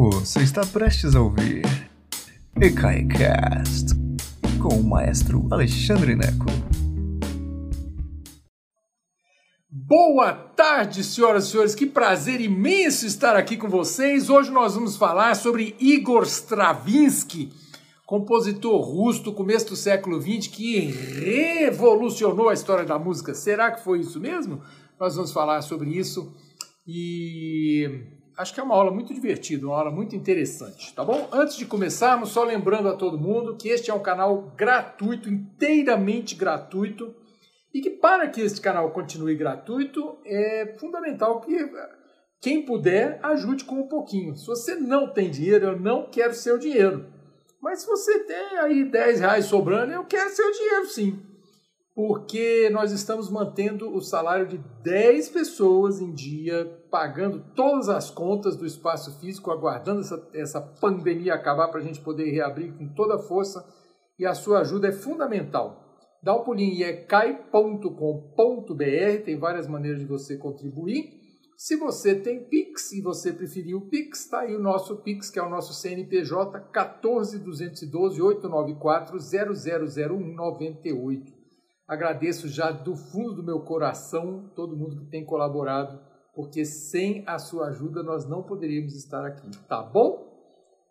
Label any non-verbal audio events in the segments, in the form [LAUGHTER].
Você está prestes a ouvir EKAICAST com o maestro Alexandre Neco. Boa tarde, senhoras e senhores. Que prazer imenso estar aqui com vocês. Hoje nós vamos falar sobre Igor Stravinsky, compositor russo do começo do século XX que revolucionou a história da música. Será que foi isso mesmo? Nós vamos falar sobre isso e acho que é uma aula muito divertida, uma aula muito interessante, tá bom? Antes de começarmos, só lembrando a todo mundo que este é um canal gratuito, inteiramente gratuito, e que para que este canal continue gratuito, é fundamental que quem puder ajude com um pouquinho. Se você não tem dinheiro, eu não quero seu dinheiro. Mas se você tem aí 10 reais sobrando, eu quero seu dinheiro sim porque nós estamos mantendo o salário de 10 pessoas em dia, pagando todas as contas do espaço físico, aguardando essa, essa pandemia acabar para a gente poder reabrir com toda a força, e a sua ajuda é fundamental. Dá um pulinho em ecai.com.br, tem várias maneiras de você contribuir. Se você tem Pix e você preferir o Pix, está aí o nosso Pix, que é o nosso CNPJ 14212 894 000198. Agradeço já do fundo do meu coração todo mundo que tem colaborado, porque sem a sua ajuda nós não poderíamos estar aqui, tá bom?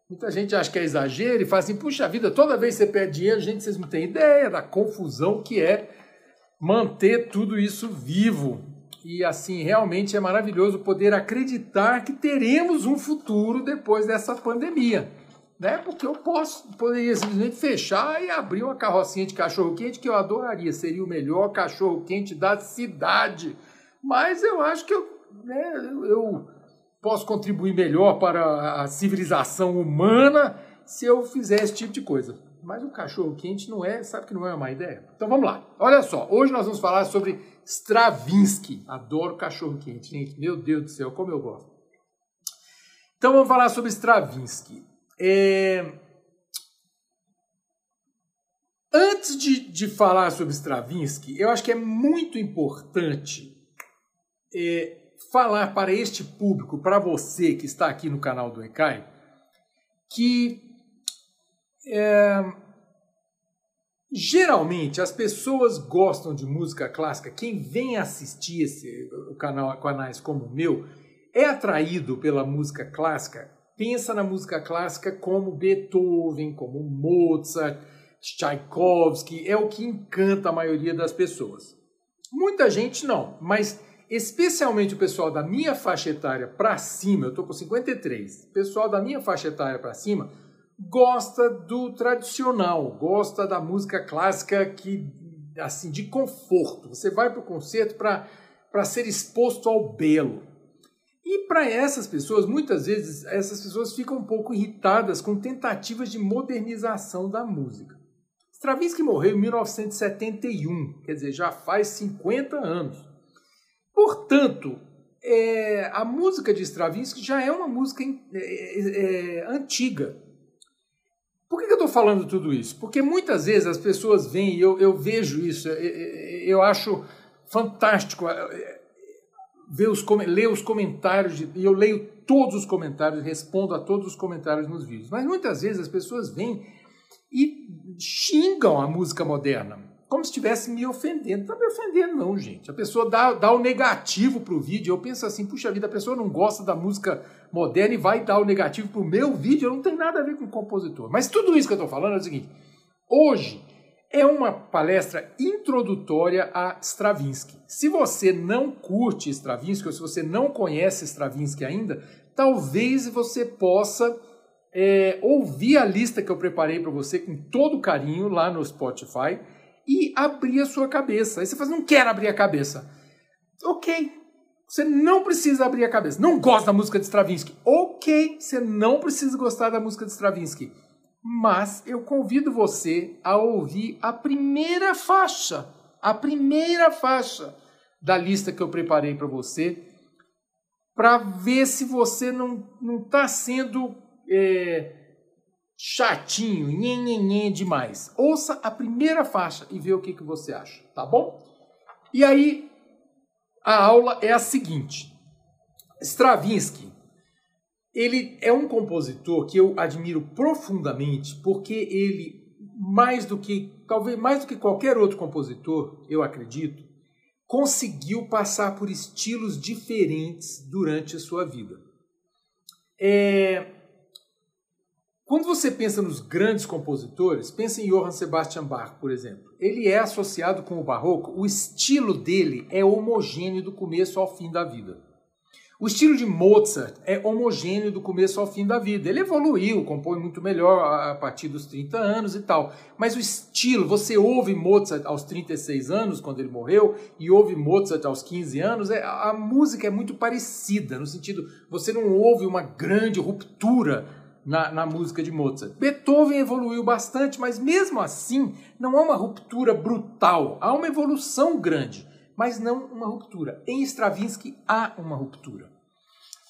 Muita gente acha que é exagero e fala assim: puxa vida, toda vez que você perde dinheiro, gente, vocês não têm ideia da confusão que é manter tudo isso vivo. E assim, realmente é maravilhoso poder acreditar que teremos um futuro depois dessa pandemia né? Porque eu posso, poderia simplesmente fechar e abrir uma carrocinha de cachorro-quente que eu adoraria, seria o melhor cachorro-quente da cidade. Mas eu acho que eu, né, eu posso contribuir melhor para a civilização humana se eu fizer esse tipo de coisa. Mas o cachorro-quente não é, sabe que não é uma má ideia? Então vamos lá. Olha só, hoje nós vamos falar sobre Stravinsky. Adoro cachorro-quente, gente. Meu Deus do céu, como eu gosto. Então vamos falar sobre Stravinsky. É... Antes de, de falar sobre Stravinsky, eu acho que é muito importante é, falar para este público, para você que está aqui no canal do ECAI, que é, geralmente as pessoas gostam de música clássica. Quem vem assistir esse, canal, canais como o meu é atraído pela música clássica pensa na música clássica como Beethoven, como Mozart, Tchaikovsky, é o que encanta a maioria das pessoas. Muita gente não, mas especialmente o pessoal da minha faixa etária para cima, eu estou com 53, o pessoal da minha faixa etária para cima gosta do tradicional, gosta da música clássica que assim de conforto. Você vai para o concerto para ser exposto ao belo. E para essas pessoas, muitas vezes, essas pessoas ficam um pouco irritadas com tentativas de modernização da música. Stravinsky morreu em 1971, quer dizer, já faz 50 anos. Portanto, é, a música de Stravinsky já é uma música é, é, é, antiga. Por que, eu estou falando tudo isso? Porque muitas vezes as pessoas vêm, e eu, eu vejo isso, eu acho fantástico ver os, ler os comentários, e eu leio todos os comentários, respondo a todos os comentários nos vídeos. Mas muitas vezes as pessoas vêm e xingam a música moderna, como se estivesse me ofendendo. Não está me ofendendo, não, gente. A pessoa dá, dá o negativo para o vídeo. Eu penso assim, puxa vida, a pessoa não gosta da música moderna e vai dar o negativo para o meu vídeo. Não tem nada a ver com o compositor. Mas tudo isso que eu estou falando é o seguinte: hoje é uma palestra introdutória a Stravinsky. Se você não curte Stravinsky, ou se você não conhece Stravinsky ainda, talvez você possa é, ouvir a lista que eu preparei para você com todo carinho lá no Spotify e abrir a sua cabeça. Aí você fala, não quero abrir a cabeça. Ok, você não precisa abrir a cabeça. Não gosta da música de Stravinsky. Ok, você não precisa gostar da música de Stravinsky mas eu convido você a ouvir a primeira faixa, a primeira faixa da lista que eu preparei para você, para ver se você não está sendo é, chatinho, nhenhenhen demais. Ouça a primeira faixa e vê o que, que você acha, tá bom? E aí, a aula é a seguinte. Stravinsky ele é um compositor que eu admiro profundamente porque ele mais do que talvez mais do que qualquer outro compositor, eu acredito, conseguiu passar por estilos diferentes durante a sua vida. É... Quando você pensa nos grandes compositores, pensa em Johann Sebastian Bach, por exemplo. Ele é associado com o barroco, o estilo dele é homogêneo do começo ao fim da vida. O estilo de Mozart é homogêneo do começo ao fim da vida. Ele evoluiu, compõe muito melhor a partir dos 30 anos e tal. Mas o estilo, você ouve Mozart aos 36 anos, quando ele morreu, e ouve Mozart aos 15 anos, é, a música é muito parecida, no sentido, você não ouve uma grande ruptura na, na, música de Mozart. Beethoven evoluiu bastante, mas mesmo assim não há uma ruptura brutal, há uma evolução grande mas não uma ruptura. Em Stravinsky há uma ruptura.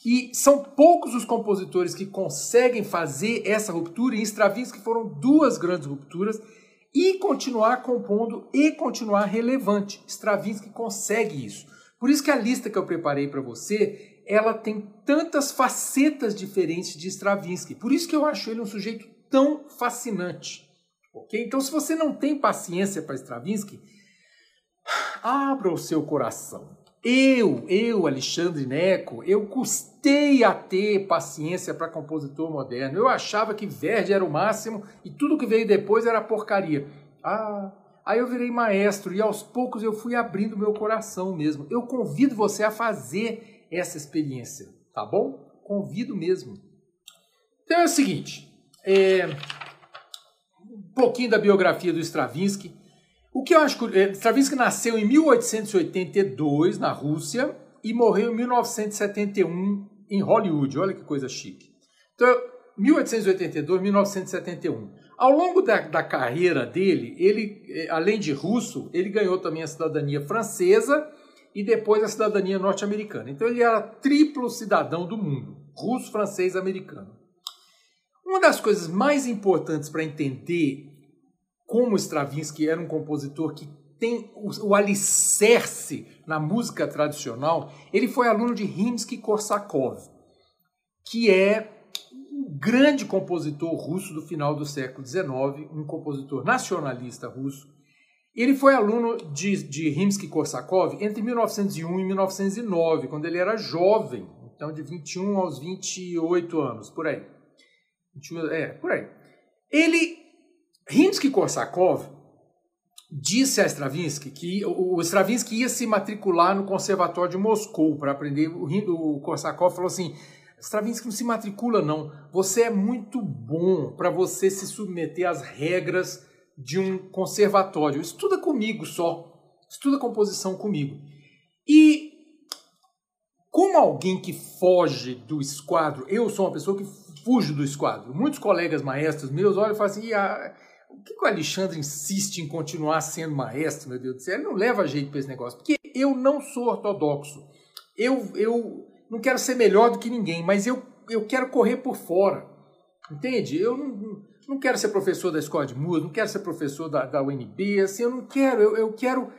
E são poucos os compositores que conseguem fazer essa ruptura, em Stravinsky foram duas grandes rupturas, e continuar compondo e continuar relevante. Stravinsky consegue isso. Por isso que a lista que eu preparei para você, ela tem tantas facetas diferentes de Stravinsky. Por isso que eu acho ele um sujeito tão fascinante. OK? Então se você não tem paciência para Stravinsky, Abra o seu coração. Eu, eu, Alexandre Neco, eu custei a ter paciência para compositor moderno. Eu achava que Verdi era o máximo e tudo que veio depois era porcaria. Ah, aí eu virei maestro e aos poucos eu fui abrindo meu coração mesmo. Eu convido você a fazer essa experiência, tá bom? Convido mesmo. Então é o seguinte, é, um pouquinho da biografia do Stravinsky. O que eu acho que eh, Stravinsky nasceu em 1882 na Rússia e morreu em 1971 em Hollywood. Olha que coisa chique. Então, 1882, 1971. Ao longo da, da carreira dele, ele, eh, além de russo, ele ganhou também a cidadania francesa e depois a cidadania norte-americana. Então ele era triplo cidadão do mundo, russo, francês, americano. Uma das coisas mais importantes para entender como Stravinsky era um compositor que tem o, o alicerce na música tradicional, ele foi aluno de Rimsky-Korsakov, que é um grande compositor russo do final do século XIX, um compositor nacionalista russo. Ele foi aluno de, de Rimsky-Korsakov entre 1901 e 1909, quando ele era jovem, então de 21 aos 28 anos, por aí. 21, é, por aí. Ele Rimsky-Korsakov disse a Stravinsky que o Stravinsky ia se matricular no Conservatório de Moscou para aprender. O Korsakov falou assim: Stravinsky não se matricula, não. Você é muito bom para você se submeter às regras de um conservatório. Estuda comigo só. Estuda composição comigo. E como alguém que foge do esquadro, eu sou uma pessoa que fujo do esquadro. Muitos colegas maestros meus olham e falam assim: ah, o que, que o Alexandre insiste em continuar sendo maestro, meu Deus do céu? Ele não leva jeito para esse negócio, porque eu não sou ortodoxo. Eu, eu não quero ser melhor do que ninguém, mas eu, eu quero correr por fora. Entende? Eu não, não quero ser professor da escola de música, não quero ser professor da, da UNB, assim, eu não quero, eu, eu quero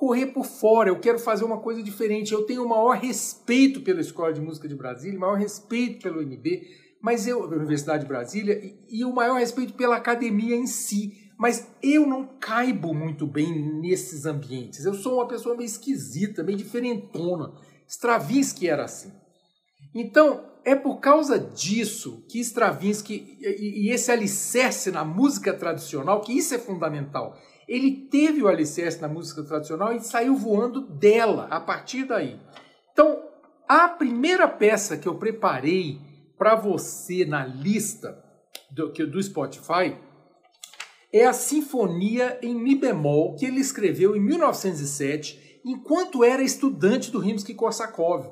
correr por fora, eu quero fazer uma coisa diferente. Eu tenho o maior respeito pela Escola de Música de Brasília, o maior respeito pelo UNB, mas eu, da Universidade de Brasília, e, e o maior respeito pela academia em si. Mas eu não caibo muito bem nesses ambientes. Eu sou uma pessoa meio esquisita, meio diferentona. Stravinsky era assim. Então, é por causa disso que Stravinsky, e esse alicerce na música tradicional, que isso é fundamental. Ele teve o alicerce na música tradicional e saiu voando dela a partir daí. Então, a primeira peça que eu preparei para você na lista do, do Spotify é a Sinfonia em Mi bemol que ele escreveu em 1907, enquanto era estudante do Rimsky-Korsakov.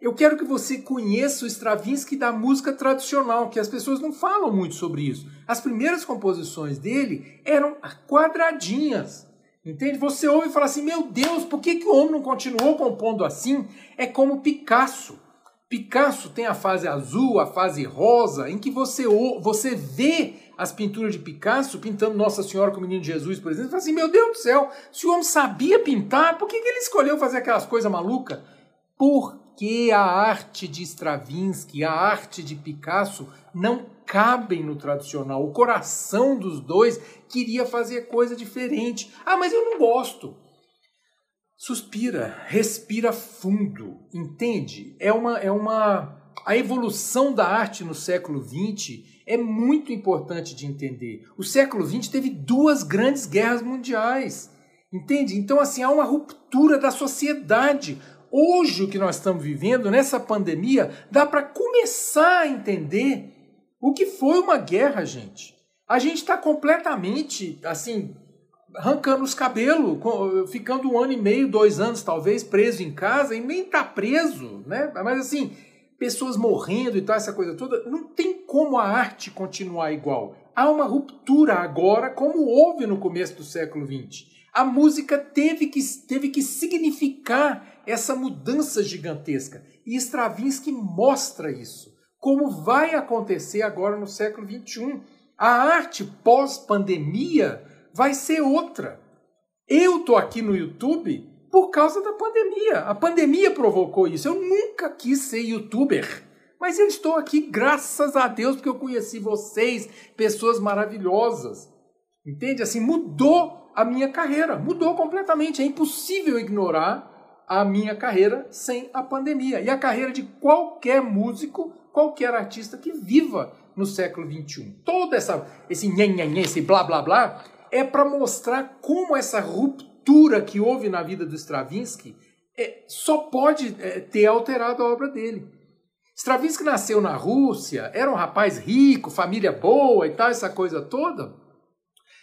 Eu quero que você conheça o Stravinsky da música tradicional, que as pessoas não falam muito sobre isso. As primeiras composições dele eram quadradinhas. Entende? Você ouve e fala assim: meu Deus, por que, que o homem não continuou compondo assim? É como Picasso. Picasso tem a fase azul, a fase rosa, em que você, você vê as pinturas de Picasso pintando Nossa Senhora com o Menino Jesus, por exemplo, e fala assim: meu Deus do céu, se o homem sabia pintar, por que, que ele escolheu fazer aquelas coisas malucas? Por que a arte de Stravinsky, a arte de Picasso não cabem no tradicional. O coração dos dois queria fazer coisa diferente. Ah, mas eu não gosto. Suspira, respira fundo, entende? É uma é uma a evolução da arte no século XX é muito importante de entender. O século XX teve duas grandes guerras mundiais. Entende? Então, assim, há uma ruptura da sociedade. Hoje, o que nós estamos vivendo, nessa pandemia, dá para começar a entender o que foi uma guerra, gente. A gente está completamente, assim, arrancando os cabelos, ficando um ano e meio, dois anos talvez, preso em casa, e nem está preso, né? Mas assim, pessoas morrendo e tal, essa coisa toda, não tem como a arte continuar igual. Há uma ruptura agora, como houve no começo do século XX a música teve que, teve que significar essa mudança gigantesca. E Stravinsky mostra isso. Como vai acontecer agora no século XXI. A arte pós-pandemia vai ser outra. Eu tô aqui no YouTube por causa da pandemia. A pandemia provocou isso. Eu nunca quis ser youtuber. Mas eu estou aqui graças a Deus porque eu conheci vocês, pessoas maravilhosas. Entende? Assim, mudou a minha carreira. Mudou completamente. É impossível ignorar a minha carreira sem a pandemia. E a carreira de qualquer músico, qualquer artista que viva no século XXI. Todo essa, esse nhen, esse blá blá blá, é para mostrar como essa ruptura que houve na vida do Stravinsky é, só pode é, ter alterado a obra dele. Stravinsky nasceu na Rússia, era um rapaz rico, família boa e tal, essa coisa toda.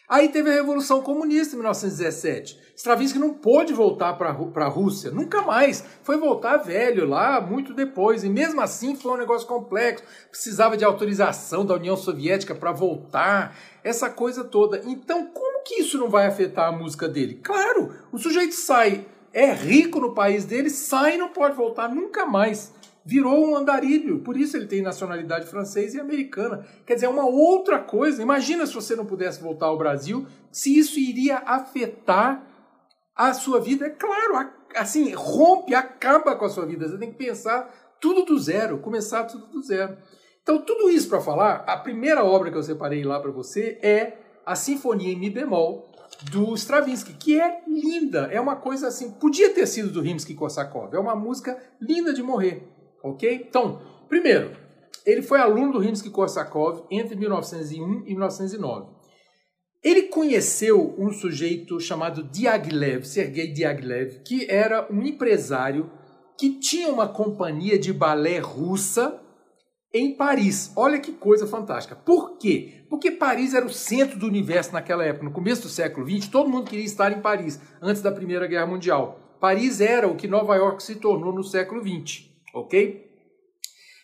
Aí teve a Revolução Comunista em 1917. Stravinsky não pôde voltar para a Rússia, nunca mais. Foi voltar velho lá, muito depois. E mesmo assim foi um negócio complexo. Precisava de autorização da União Soviética para voltar, essa coisa toda. Então, como que isso não vai afetar a música dele? Claro, o sujeito sai, é rico no país dele, sai e não pode voltar nunca mais virou um andarilho. Por isso ele tem nacionalidade francesa e americana. Quer dizer, é uma outra coisa. Imagina se você não pudesse voltar ao Brasil, se isso iria afetar a sua vida. É claro, assim, rompe, acaba com a sua vida. Você tem que pensar tudo do zero, começar tudo do zero. Então, tudo isso para falar, a primeira obra que eu separei lá para você é a Sinfonia em Mi bemol do Stravinsky, que é linda, é uma coisa assim, podia ter sido do Rimsky-Korsakov, é uma música linda de morrer. Ok? Então, primeiro, ele foi aluno do Rimsky-Korsakov entre 1901 e 1909. Ele conheceu um sujeito chamado Diaghilev, Sergei Diaghilev, que era um empresário que tinha uma companhia de balé russa em Paris. Olha que coisa fantástica. Por quê? Porque Paris era o centro do universo naquela época. No começo do século XX, todo mundo queria estar em Paris, antes da Primeira Guerra Mundial. Paris era o que Nova York se tornou no século XX ok?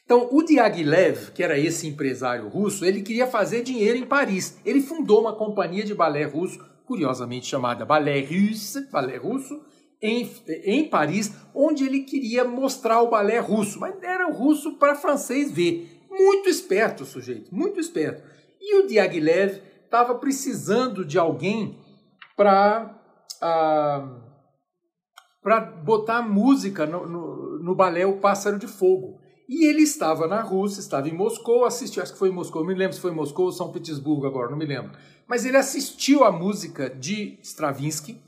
Então, o Diaghilev, que era esse empresário russo, ele queria fazer dinheiro em Paris. Ele fundou uma companhia de balé russo, curiosamente chamada Ballet Russe, balé russo, em, em Paris, onde ele queria mostrar o balé russo, mas era o russo para francês ver. Muito esperto o sujeito, muito esperto. E o Diaghilev estava precisando de alguém para ah, para botar música no, no, no balé O Pássaro de Fogo. E ele estava na Rússia, estava em Moscou, assistiu, acho que foi em Moscou, não me lembro se foi em Moscou ou São Petersburgo agora, não me lembro. Mas ele assistiu a música de Stravinsky,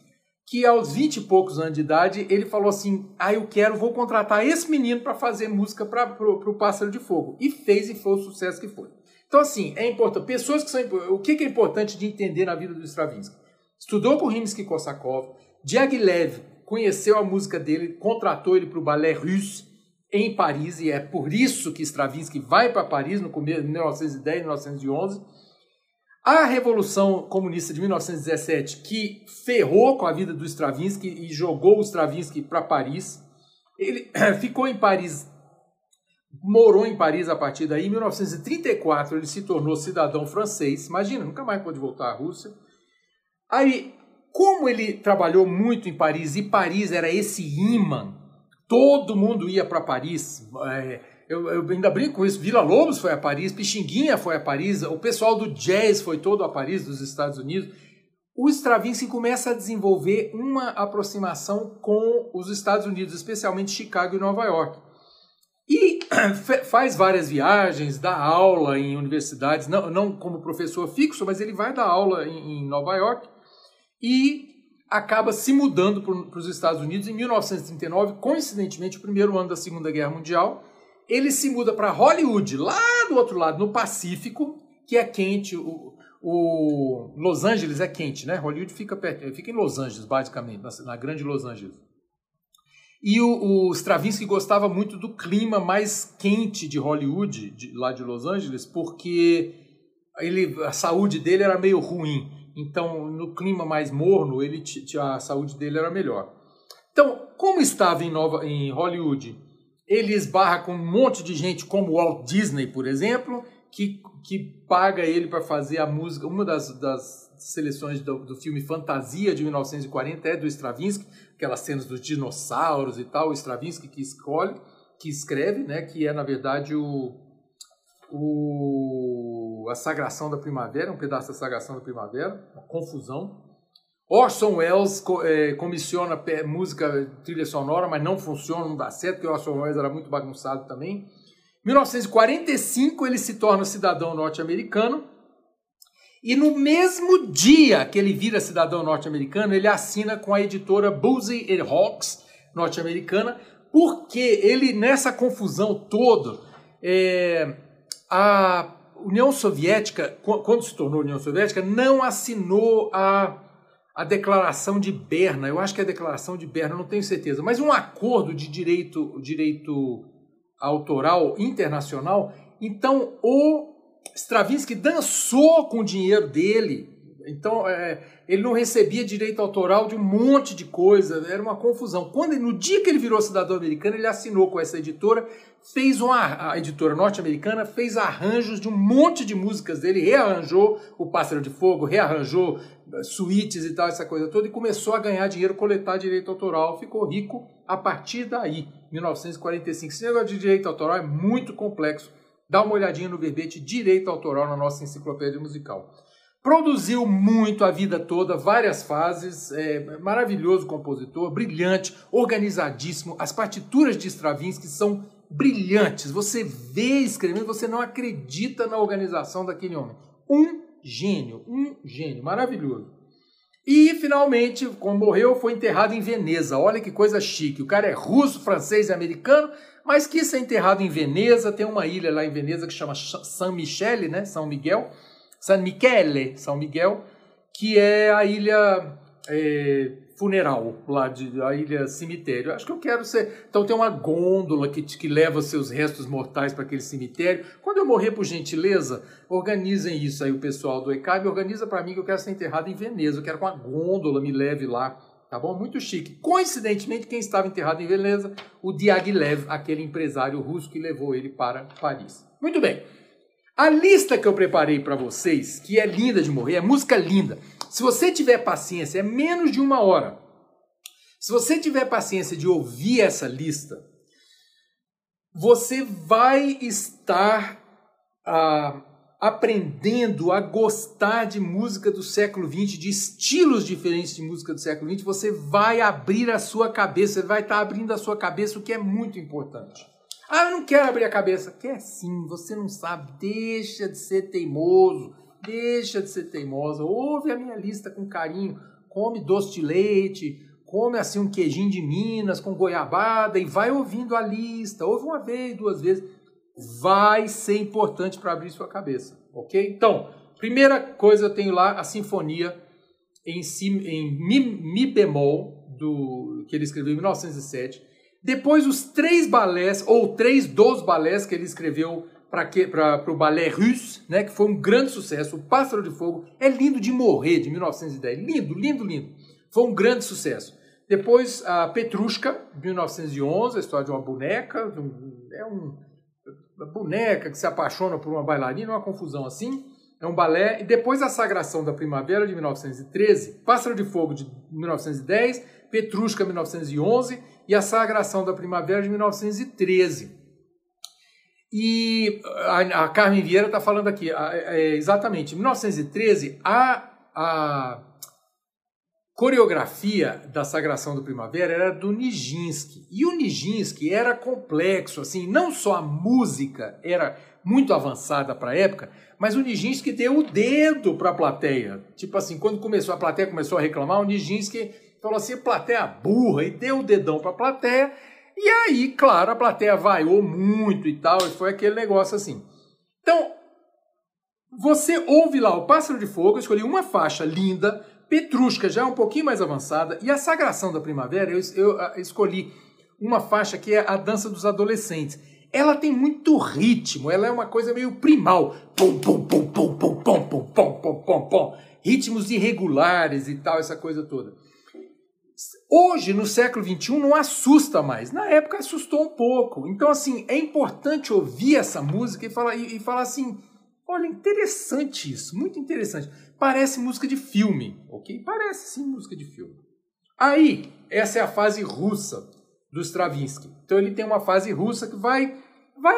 que aos 20 e poucos anos de idade, ele falou assim: Ah, eu quero, vou contratar esse menino para fazer música para o Pássaro de Fogo. E fez e foi o sucesso que foi. Então, assim, é importante. Pessoas que são. O que é importante de entender na vida do Stravinsky? Estudou com Rimsky-Korsakov, Diaghilev conheceu a música dele, contratou ele para o Ballet Russe em Paris, e é por isso que Stravinsky vai para Paris no começo de 1910, 1911. A Revolução Comunista de 1917, que ferrou com a vida do Stravinsky e jogou o Stravinsky para Paris. Ele [CLEARS THROAT] ficou em Paris, morou em Paris a partir daí. Em 1934, ele se tornou cidadão francês. Imagina, nunca mais pôde voltar à Rússia. Aí como ele trabalhou muito em Paris e Paris era esse imã, todo mundo ia para Paris. É, eu, eu, ainda brinco com isso. Vila Lobos foi a Paris, Pixinguinha foi a Paris, o pessoal do jazz foi todo a Paris, dos Estados Unidos. O Stravinsky começa a desenvolver uma aproximação com os Estados Unidos, especialmente Chicago e Nova York. E [CLEARS THROAT] faz várias viagens, dá aula em universidades, não, não como professor fixo, mas ele vai dar aula em, em Nova York e acaba se mudando para os Estados Unidos em 1939, coincidentemente, o primeiro ano da Segunda Guerra Mundial. Ele se muda para Hollywood, lá do outro lado, no Pacífico, que é quente. O, o Los Angeles é quente, né? Hollywood fica, perto, fica em Los Angeles, basicamente, na, na grande Los Angeles. E o, o, Stravinsky gostava muito do clima mais quente de Hollywood, de, lá de Los Angeles, porque ele, a saúde dele era meio ruim. Então, no clima mais morno, ele, a saúde dele era melhor. Então, como estava em, Nova, em Hollywood, ele esbarra com um monte de gente, como Walt Disney, por exemplo, que, que paga ele para fazer a música. Uma das, das seleções do, do, filme Fantasia de 1940 é do Stravinsky, aquelas cenas dos dinossauros e tal, o Stravinsky que escolhe, que escreve, né, que é na verdade o, o a Sagração da Primavera, um pedaço da Sagração da Primavera, uma confusão. Orson Welles é, comissiona música trilha sonora, mas não funciona, não dá certo, porque Orson Welles era muito bagunçado também. 1945 ele se torna cidadão norte-americano e no mesmo dia que ele vira cidadão norte-americano, ele assina com a editora Boozy Hawks norte-americana, porque ele nessa confusão toda, é, a União Soviética, quando se tornou União Soviética, não assinou a, a Declaração de Berna. Eu acho que é a Declaração de Berna, não tenho certeza, mas um acordo de direito, direito autoral internacional. Então, o Stravinsky dançou com o dinheiro dele. Então, é, ele não recebia direito autoral de um monte de coisa, era uma confusão. Quando no dia que ele virou cidadão americano, ele assinou com essa editora, fez uma a editora norte-americana fez arranjos de um monte de músicas dele, rearranjou o Pássaro de Fogo, rearranjou eh, suítes e tal, essa coisa toda, e começou a ganhar dinheiro, coletar direito autoral, ficou rico a partir daí, 1945. Esse negócio de direito autoral é muito complexo. Dá uma olhadinha no verbete direito autoral na nossa enciclopédia musical. Produziu muito a vida toda, várias fases, é, maravilhoso compositor, brilhante, organizadíssimo. As partituras de Stravinsky são brilhantes. Você vê escrevendo, você não acredita na organização daquele homem. Um gênio, um gênio, maravilhoso. E finalmente, quando morreu, foi enterrado em Veneza. Olha que coisa chique. O cara é russo, francês e americano, mas quis ser enterrado em Veneza. Tem uma ilha lá em Veneza que chama San Michele, né? São Miguel. San Michele, São Miguel, que é a ilha é, funeral lá de a ilha cemitério. Acho que eu quero ser. Então tem uma gôndola que, que leva seus restos mortais para aquele cemitério. Quando eu morrer, por gentileza, organizem isso aí, o pessoal do ECAB, organiza para mim que eu quero ser enterrado em Veneza. Eu quero que uma gôndola me leve lá. Tá bom? Muito chique. Coincidentemente, quem estava enterrado em Veneza? O Diaghilev, aquele empresário russo que levou ele para Paris. Muito bem. A lista que eu preparei para vocês, que é linda de morrer, é música linda. Se você tiver paciência, é menos de uma hora. Se você tiver paciência de ouvir essa lista, você vai estar ah, aprendendo a gostar de música do século XX, de estilos diferentes de música do século XX. Você vai abrir a sua cabeça, vai estar abrindo a sua cabeça, o que é muito importante. Ah, eu não quero abrir a cabeça. Quer sim, você não sabe. Deixa de ser teimoso. Deixa de ser teimosa, ouve a minha lista com carinho, come doce de leite, come assim um queijinho de Minas com goiabada e vai ouvindo a lista, ouve uma vez, duas vezes, vai ser importante para abrir sua cabeça, ok? Então, primeira coisa eu tenho lá a sinfonia em, si, em mi, mi bemol do que ele escreveu em 1907. Depois os três balés ou três dos balés que ele escreveu para o balé russe, né, que foi um grande sucesso. O Pássaro de Fogo é lindo de morrer, de 1910. Lindo, lindo, lindo. Foi um grande sucesso. Depois, a Petrushka, de 1911, a história de uma boneca. É um, uma boneca que se apaixona por uma bailarina, uma confusão assim. É um balé. E depois, a Sagração da Primavera, de 1913. Pássaro de Fogo, de 1910. Petrushka, 1911. E a Sagração da Primavera, de 1913. E a, a Carmen Vieira está falando aqui, é, exatamente, em 1913, a, a coreografia da Sagração do Primavera era do Nijinsky. E o Nijinsky era complexo, assim, não só a música era muito avançada para a época, mas o Nijinsky deu o dedo para a plateia. Tipo assim, quando começou a plateia começou a reclamar, o Nijinsky falou assim, plateia burra, e deu o dedão para a plateia. E aí, claro, a plateia vaiou muito e tal, e foi aquele negócio assim. Então, você ouve lá o Pássaro de Fogo, eu escolhi uma faixa linda, Petrushka já é um pouquinho mais avançada, e a Sagração da Primavera eu, eu, eu escolhi uma faixa que é a Dança dos Adolescentes. Ela tem muito ritmo, ela é uma coisa meio primal. Pum, pum, pum, pum, pum, pum, pum, pum, pum, pum, pum. Ritmos irregulares e tal, essa coisa toda. Hoje, no século XXI, não assusta mais. Na época assustou um pouco. Então, assim, é importante ouvir essa música e falar, e, e falar assim: olha, interessante isso, muito interessante. Parece música de filme, ok? Parece sim música de filme. Aí, essa é a fase russa do Stravinsky. Então, ele tem uma fase russa que vai. Vai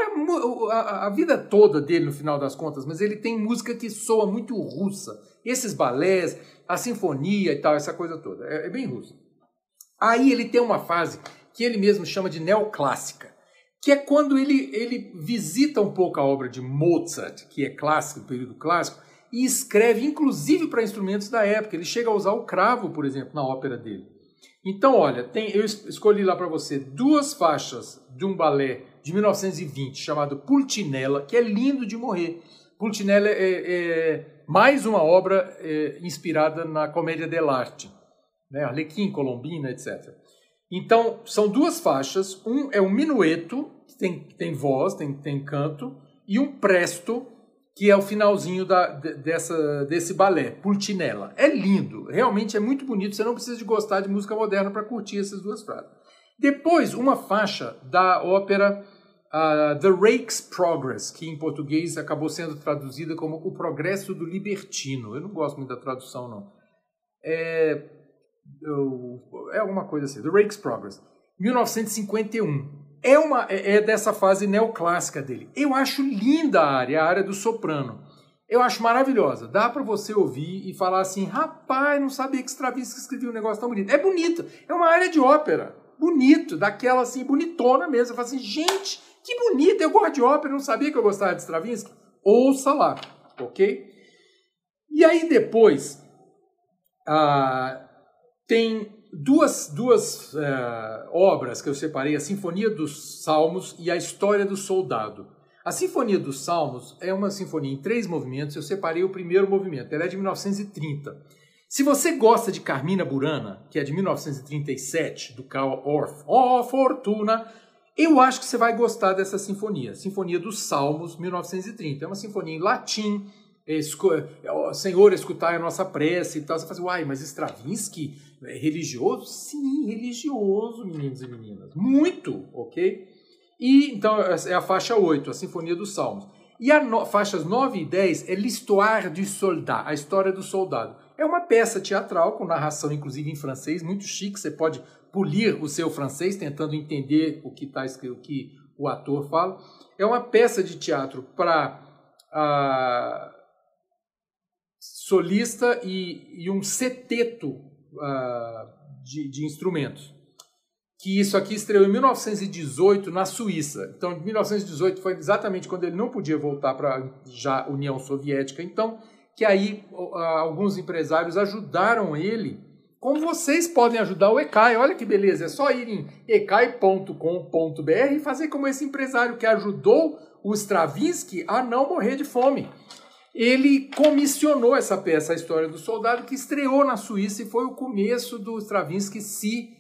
a, a, vida toda dele, no final das contas, mas ele tem música que soa muito russa. Esses balés, a sinfonia e tal, essa coisa toda. É, é bem russa. Aí ele tem uma fase que ele mesmo chama de neoclássica, que é quando ele, ele visita um pouco a obra de Mozart, que é clássico, período clássico, e escreve inclusive para instrumentos da época. Ele chega a usar o cravo, por exemplo, na ópera dele. Então, olha, tem, eu escolhi lá para você duas faixas de um balé de 1920 chamado Pulcinella, que é lindo de morrer. Pulcinella é, é mais uma obra é, inspirada na comédia dell'arte né? Arlequim, Colombina, etc. Então, são duas faixas. Um é um minueto, que tem, tem voz, tem, tem canto, e um presto, que é o finalzinho da, dessa, desse balé, Pulcinella. É lindo, realmente é muito bonito. Você não precisa de gostar de música moderna para curtir essas duas frases. Depois, uma faixa da ópera uh, The Rake's Progress, que em português acabou sendo traduzida como O Progresso do Libertino. Eu não gosto muito da tradução, não. É, é alguma coisa assim, The Rake's Progress, 1951. É, uma, é, é dessa fase neoclássica dele. Eu acho linda a área, a área do soprano. Eu acho maravilhosa. Dá para você ouvir e falar assim, rapaz, não sabia que Stravinsky escrevia um negócio tão bonito. É bonito. É uma área de ópera. Bonito, daquela assim, bonitona mesmo. Eu falo assim, gente, que bonito. Eu gosto de ópera, não sabia que eu gostava de Stravinsky. Ouça lá, ok? E aí depois, ah, tem duas, duas uh, obras que eu separei: a Sinfonia dos Salmos e a História do Soldado. A Sinfonia dos Salmos é uma sinfonia em três movimentos. Eu separei o primeiro movimento, ela é de 1930. Se você gosta de Carmina Burana, que é de 1937, do Karl Orff, oh, fortuna, eu acho que você vai gostar dessa sinfonia. Sinfonia dos Salmos, 1930. É uma sinfonia em latim, é, é, Senhor, escutai a nossa prece e tal. Você fala assim, uai, mas Stravinsky é religioso? Sim, religioso, meninos e meninas. Muito, ok? E então é a faixa 8, a Sinfonia dos Salmos. E as no, faixas 9 e 10 é L'Histoire du Soldat, a história do soldado. É uma peça teatral com narração, inclusive em francês, muito chique. Você pode polir o seu francês tentando entender o que, tá, o, que o ator fala. É uma peça de teatro para uh, solista e, e um seteto uh, de, de, instrumentos. Que isso aqui estreou em 1918 na Suíça. Então, 1918 foi exatamente quando ele não podia voltar para já União Soviética. Então, que aí uh, alguns empresários ajudaram ele, como vocês podem ajudar o ECAI. Olha que beleza, é só ir em ecai.com.br e fazer como esse empresário que ajudou o Stravinsky a não morrer de fome ele comissionou essa peça, a história do soldado, que estreou na Suíça e foi o começo do Stravinsky se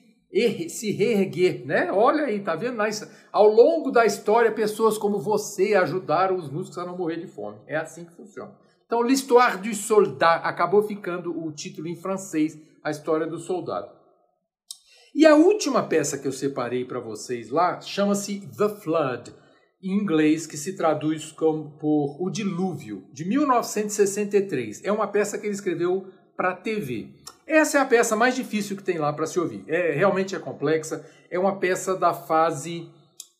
se reerguer, né? Olha aí, tá vendo? Ao longo da história, pessoas como você ajudaram os músicos a não morrer de fome. É assim que funciona. Então, L'Histoire du Soldat acabou ficando o título em francês, a história do soldado. E a última peça que eu separei para vocês lá chama-se The Flood em inglês que se traduz como por O Dilúvio, de 1963. É uma peça que ele escreveu para TV. Essa é a peça mais difícil que tem lá para se ouvir. É realmente é complexa. É uma peça da fase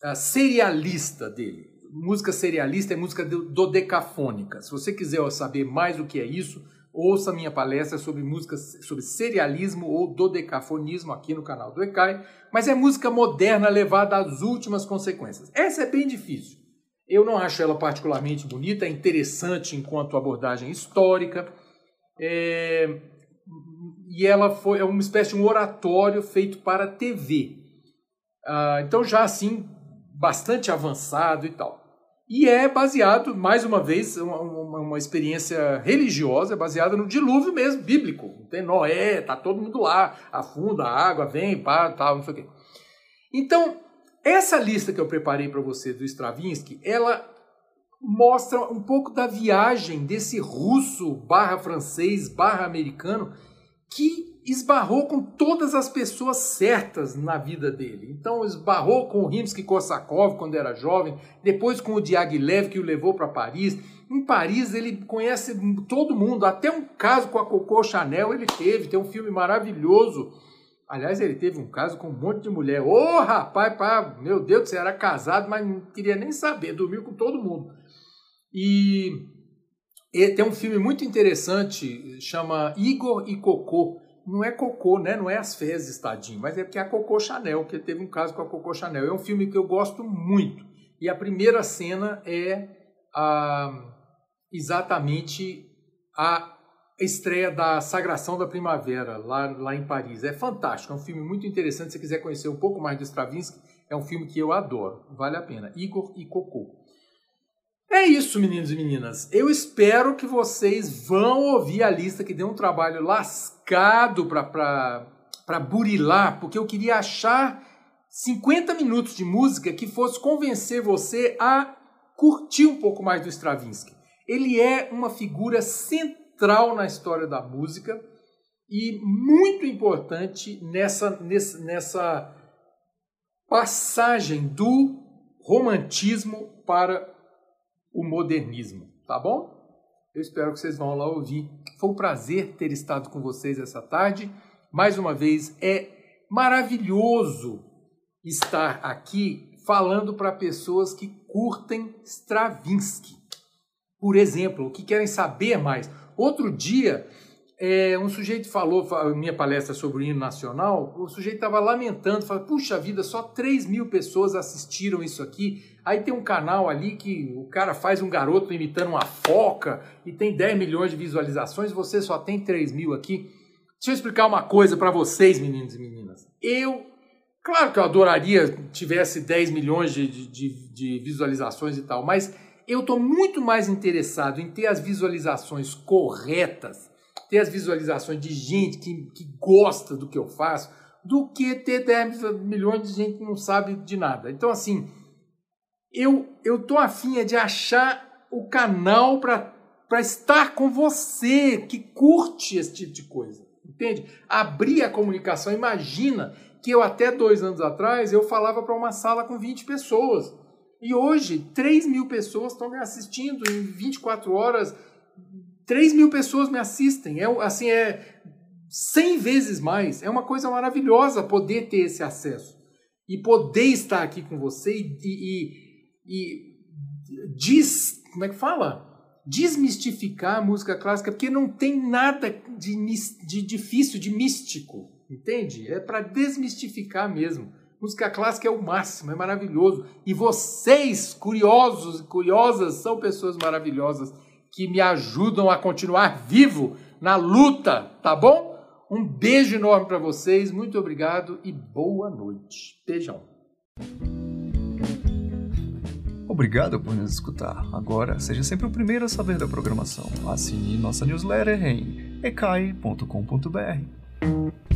uh, serialista dele. Música serialista é música dodecafônica. Se você quiser saber mais o que é isso, ouça minha palestra sobre música, sobre serialismo ou dodecafonismo aqui no canal do ECAI, mas é música moderna levada às últimas consequências. Essa é bem difícil. Eu não acho ela particularmente bonita, é interessante enquanto abordagem histórica, é... e ela foi é uma espécie de um oratório feito para TV. Ah, então já assim bastante avançado e tal. E é baseado, mais uma vez, uma, uma, experiência religiosa, baseada no dilúvio mesmo, bíblico. Tem Noé, tá todo mundo lá, afunda, a água vem, pá, tal, não sei o quê. Então, essa lista que eu preparei para você do Stravinsky, ela mostra um pouco da viagem desse russo barra francês barra americano que esbarrou com todas as pessoas certas na vida dele. Então esbarrou com o Rimsky-Korsakov quando era jovem, depois com o Diaghilev que o levou para Paris. Em Paris ele conhece todo mundo, até um caso com a Coco Chanel ele teve, tem um filme maravilhoso. Aliás, ele teve um caso com um monte de mulher. Ô, oh, rapaz, pá, meu Deus, você era casado, mas não queria nem saber, dormiu com todo mundo. E, e tem um filme muito interessante, chama Igor e Cocô, não é cocô, né? Não é as fezes, tadinho, mas é porque é a Cocô Chanel, que teve um caso com a Cocô Chanel. É um filme que eu gosto muito. E a primeira cena é a, exatamente a estreia da Sagração da Primavera, lá, lá em Paris. É fantástico, é um filme muito interessante. Se você quiser conhecer um pouco mais do Stravinsky, é um filme que eu adoro. Vale a pena. Igor e Cocô. É isso, meninos e meninas. Eu espero que vocês vão ouvir a lista, que deu um trabalho lascado para burilar, porque eu queria achar 50 minutos de música que fosse convencer você a curtir um pouco mais do Stravinsky. Ele é uma figura central na história da música e muito importante nessa, nessa, passagem do romantismo para o modernismo, tá bom? Eu espero que vocês vão lá ouvir. Foi um prazer ter estado com vocês essa tarde. Mais uma vez, é maravilhoso estar aqui falando para pessoas que curtem Stravinsky. Por exemplo, que querem saber mais. Outro dia, é, um sujeito falou, minha palestra sobre o hino nacional, o sujeito estava lamentando, falou, puxa vida, só 3 mil pessoas assistiram isso aqui. Aí tem um canal ali que o cara faz um garoto imitando uma foca e tem 10 milhões de visualizações, você só tem 3 mil aqui. Deixa eu explicar uma coisa para vocês, meninos e meninas. Eu, claro que eu adoraria tivesse 10 milhões de, de, de visualizações e tal, mas eu estou muito mais interessado em ter as visualizações corretas ter as visualizações de gente que, que gosta do que eu faço, do que ter 10 milhões de gente que não sabe de nada. Então, assim, eu, eu tô afim é de achar o canal para estar com você que curte esse tipo de coisa. Entende? Abrir a comunicação. Imagina que eu até dois anos atrás eu falava para uma sala com 20 pessoas. E hoje, 3 mil pessoas estão me assistindo em 24 horas 3 mil pessoas me assistem. É, assim, é 100 vezes mais. É uma coisa maravilhosa poder ter esse acesso. E poder estar aqui com você e, e, e como é que fala? Desmistificar a música clássica, porque não tem nada de, de difícil, de místico, entende? É para desmistificar mesmo. Música clássica é o máximo, é maravilhoso. E vocês, curiosos e curiosas, são pessoas maravilhosas que me ajudam a continuar vivo na luta, tá bom? Um beijo enorme para vocês, muito obrigado e boa noite. Beijão. Obrigado por nos escutar. Agora, seja sempre o primeiro a saber da programação. Assine nossa newsletter em ecai.com.br.